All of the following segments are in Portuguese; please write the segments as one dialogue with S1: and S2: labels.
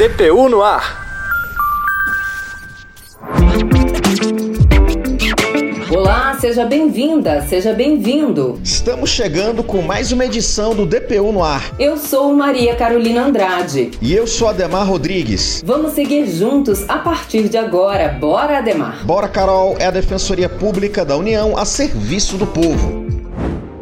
S1: DPU no ar.
S2: Olá, seja bem-vinda, seja bem-vindo.
S3: Estamos chegando com mais uma edição do DPU no ar.
S2: Eu sou Maria Carolina Andrade.
S3: E eu sou Ademar Rodrigues.
S2: Vamos seguir juntos a partir de agora. Bora, Ademar.
S3: Bora, Carol, é a Defensoria Pública da União a serviço do povo.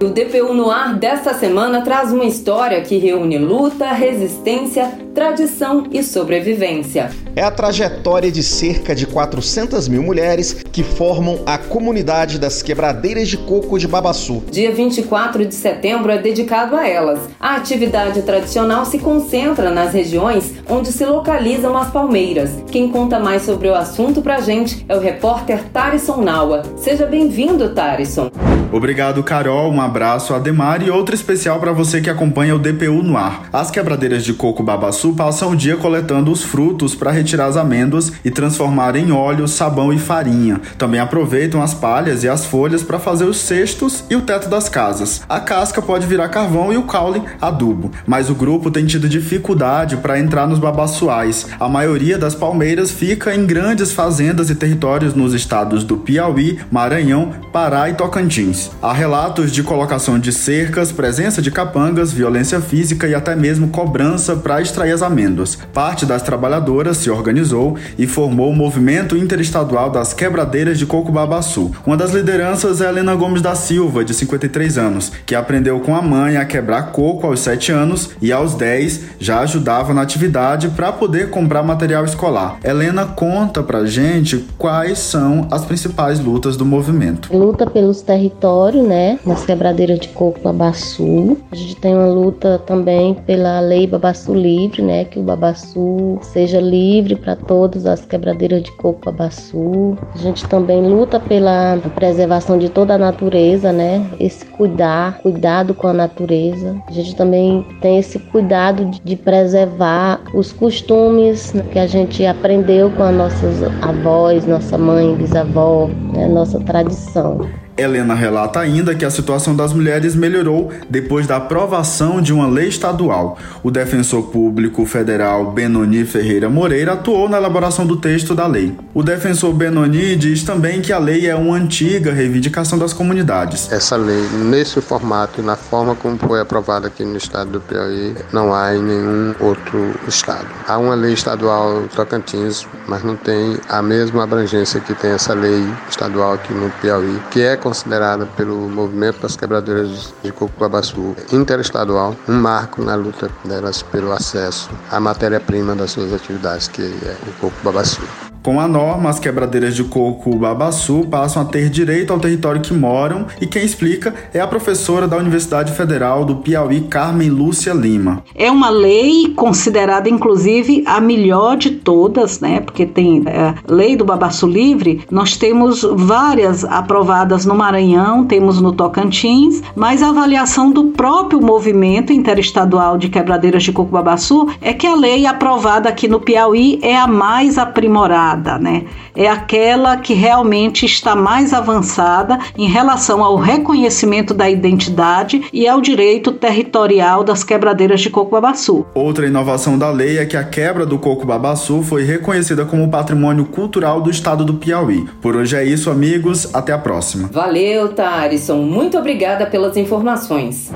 S2: O DPU no ar desta semana traz uma história que reúne luta, resistência, tradição e sobrevivência.
S3: É a trajetória de cerca de 400 mil mulheres que formam a comunidade das quebradeiras de coco de Babaçu.
S2: Dia 24 de setembro é dedicado a elas. A atividade tradicional se concentra nas regiões onde se localizam as palmeiras. Quem conta mais sobre o assunto pra gente é o repórter Tarisson Naua. Seja bem-vindo, Tarisson.
S4: Obrigado, Carol. Um abraço, Ademar, e outro especial para você que acompanha o DPU no ar. As quebradeiras de coco Babaçu passam o dia coletando os frutos para retirar as amêndoas e transformar em óleo, sabão e farinha. Também aproveitam as palhas e as folhas para fazer os cestos e o teto das casas. A casca pode virar carvão e o caule adubo. Mas o grupo tem tido dificuldade para entrar nos babaçuais. A maioria das palmeiras fica em grandes fazendas e territórios nos estados do Piauí, Maranhão, Pará e Tocantins. Há relatos de colocação de cercas, presença de capangas, violência física e até mesmo cobrança para extrair as amêndoas. Parte das trabalhadoras se organizou e formou o Movimento Interestadual das Quebradeiras de Coco Babaçu. Uma das lideranças é Helena Gomes da Silva, de 53 anos, que aprendeu com a mãe a quebrar coco aos 7 anos e aos 10 já ajudava na atividade para poder comprar material escolar. Helena conta pra gente quais são as principais lutas do movimento.
S5: Luta pelos territórios território, né, nas quebradeiras de coco Babaçu. A gente tem uma luta também pela lei Babaçu livre, né, que o Babaçu seja livre para todas as quebradeiras de coco Babaçu. A gente também luta pela preservação de toda a natureza, né, esse cuidar, cuidado com a natureza. A gente também tem esse cuidado de, preservar os costumes que a gente aprendeu com as nossas avós, nossa mãe, bisavó, né, nossa tradição.
S4: Helena relata ainda que a situação das mulheres melhorou depois da aprovação de uma lei estadual. O defensor público federal Benoni Ferreira Moreira atuou na elaboração do texto da lei. O defensor Benoni diz também que a lei é uma antiga reivindicação das comunidades.
S6: Essa lei, nesse formato e na forma como foi aprovada aqui no estado do Piauí, não há em nenhum outro estado. Há uma lei estadual Tocantins, mas não tem a mesma abrangência que tem essa lei estadual aqui no Piauí, que é considerada pelo movimento das quebradeiras de coco babaçu interestadual um marco na luta delas pelo acesso à matéria-prima das suas atividades, que é o coco babaçu.
S4: Com a norma, as quebradeiras de coco Babaçu passam a ter direito ao território que moram e quem explica é a professora da Universidade Federal do Piauí, Carmen Lúcia Lima.
S7: É uma lei considerada, inclusive, a melhor de todas, né? Porque tem a é, lei do Babaçu Livre, nós temos várias aprovadas no Maranhão, temos no Tocantins, mas a avaliação do próprio movimento interestadual de quebradeiras de coco Babaçu é que a lei aprovada aqui no Piauí é a mais aprimorada avançada, né? É aquela que realmente está mais avançada em relação ao reconhecimento da identidade e ao direito territorial das quebradeiras de coco babaçu.
S4: Outra inovação da lei é que a quebra do coco babaçu foi reconhecida como patrimônio cultural do estado do Piauí. Por hoje é isso, amigos. Até a próxima.
S2: Valeu, Tarisson. Muito obrigada pelas informações.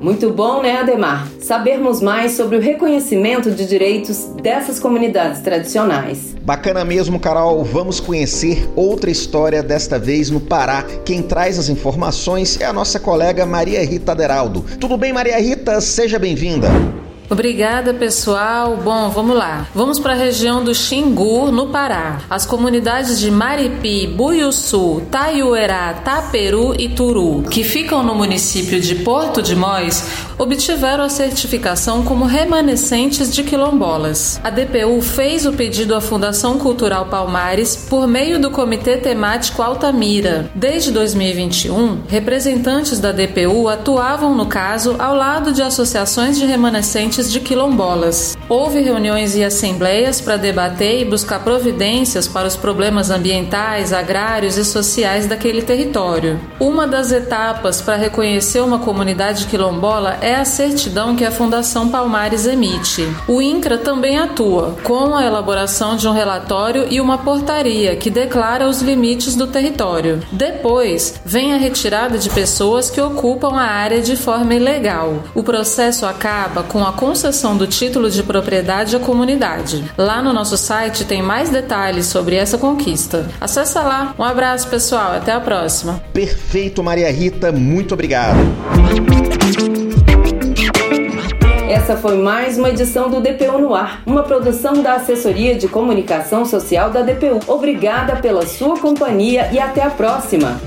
S2: Muito bom, né, Ademar? Sabermos mais sobre o reconhecimento de direitos dessas comunidades tradicionais.
S3: Bacana mesmo, Carol. Vamos conhecer outra história, desta vez no Pará. Quem traz as informações é a nossa colega Maria Rita Deraldo. Tudo bem, Maria Rita? Seja bem-vinda.
S8: Obrigada, pessoal. Bom, vamos lá. Vamos para a região do Xingu, no Pará. As comunidades de Maripi, Buiuçu, Taiuerá, Taperu e Turu, que ficam no município de Porto de Mós, obtiveram a certificação como remanescentes de quilombolas. A DPU fez o pedido à Fundação Cultural Palmares por meio do Comitê Temático Altamira. Desde 2021, representantes da DPU atuavam no caso ao lado de associações de remanescentes de quilombolas. Houve reuniões e assembleias para debater e buscar providências para os problemas ambientais, agrários e sociais daquele território. Uma das etapas para reconhecer uma comunidade quilombola é a certidão que a Fundação Palmares emite. O INCRA também atua com a elaboração de um relatório e uma portaria que declara os limites do território. Depois, vem a retirada de pessoas que ocupam a área de forma ilegal. O processo acaba com a concessão do título de propriedade à comunidade. Lá no nosso site tem mais detalhes sobre essa conquista. Acesse lá. Um abraço, pessoal. Até a próxima.
S3: Perfeito, Maria Rita. Muito obrigado.
S2: Essa foi mais uma edição do DPU no Ar, uma produção da Assessoria de Comunicação Social da DPU. Obrigada pela sua companhia e até a próxima.